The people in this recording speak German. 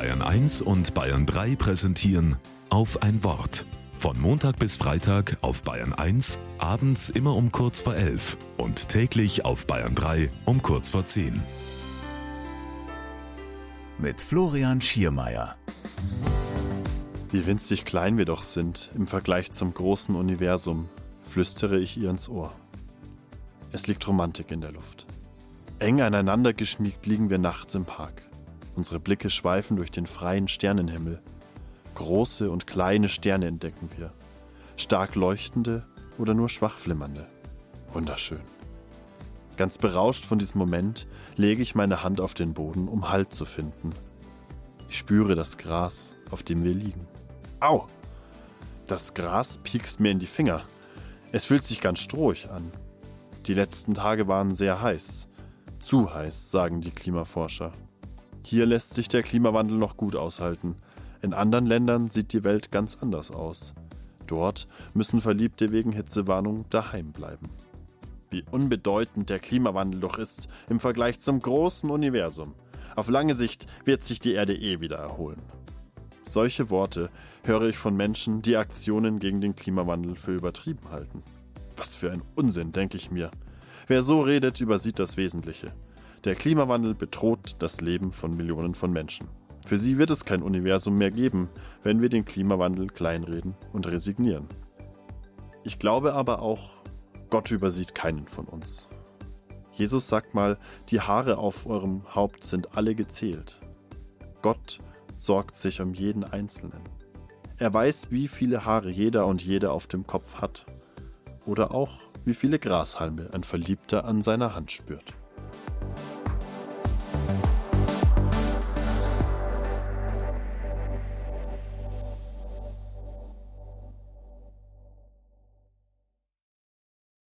Bayern 1 und Bayern 3 präsentieren auf ein Wort. Von Montag bis Freitag auf Bayern 1, abends immer um kurz vor 11 und täglich auf Bayern 3 um kurz vor 10. Mit Florian Schiermeier. Wie winzig klein wir doch sind im Vergleich zum großen Universum, flüstere ich ihr ins Ohr. Es liegt Romantik in der Luft. Eng aneinander geschmiegt liegen wir nachts im Park. Unsere Blicke schweifen durch den freien Sternenhimmel. Große und kleine Sterne entdecken wir. Stark leuchtende oder nur schwach flimmernde. Wunderschön. Ganz berauscht von diesem Moment lege ich meine Hand auf den Boden, um Halt zu finden. Ich spüre das Gras, auf dem wir liegen. Au! Das Gras piekst mir in die Finger. Es fühlt sich ganz strohig an. Die letzten Tage waren sehr heiß. Zu heiß, sagen die Klimaforscher. Hier lässt sich der Klimawandel noch gut aushalten. In anderen Ländern sieht die Welt ganz anders aus. Dort müssen Verliebte wegen Hitzewarnung daheim bleiben. Wie unbedeutend der Klimawandel doch ist im Vergleich zum großen Universum. Auf lange Sicht wird sich die Erde eh wieder erholen. Solche Worte höre ich von Menschen, die Aktionen gegen den Klimawandel für übertrieben halten. Was für ein Unsinn, denke ich mir. Wer so redet, übersieht das Wesentliche. Der Klimawandel bedroht das Leben von Millionen von Menschen. Für sie wird es kein Universum mehr geben, wenn wir den Klimawandel kleinreden und resignieren. Ich glaube aber auch, Gott übersieht keinen von uns. Jesus sagt mal, die Haare auf eurem Haupt sind alle gezählt. Gott sorgt sich um jeden Einzelnen. Er weiß, wie viele Haare jeder und jede auf dem Kopf hat. Oder auch, wie viele Grashalme ein Verliebter an seiner Hand spürt.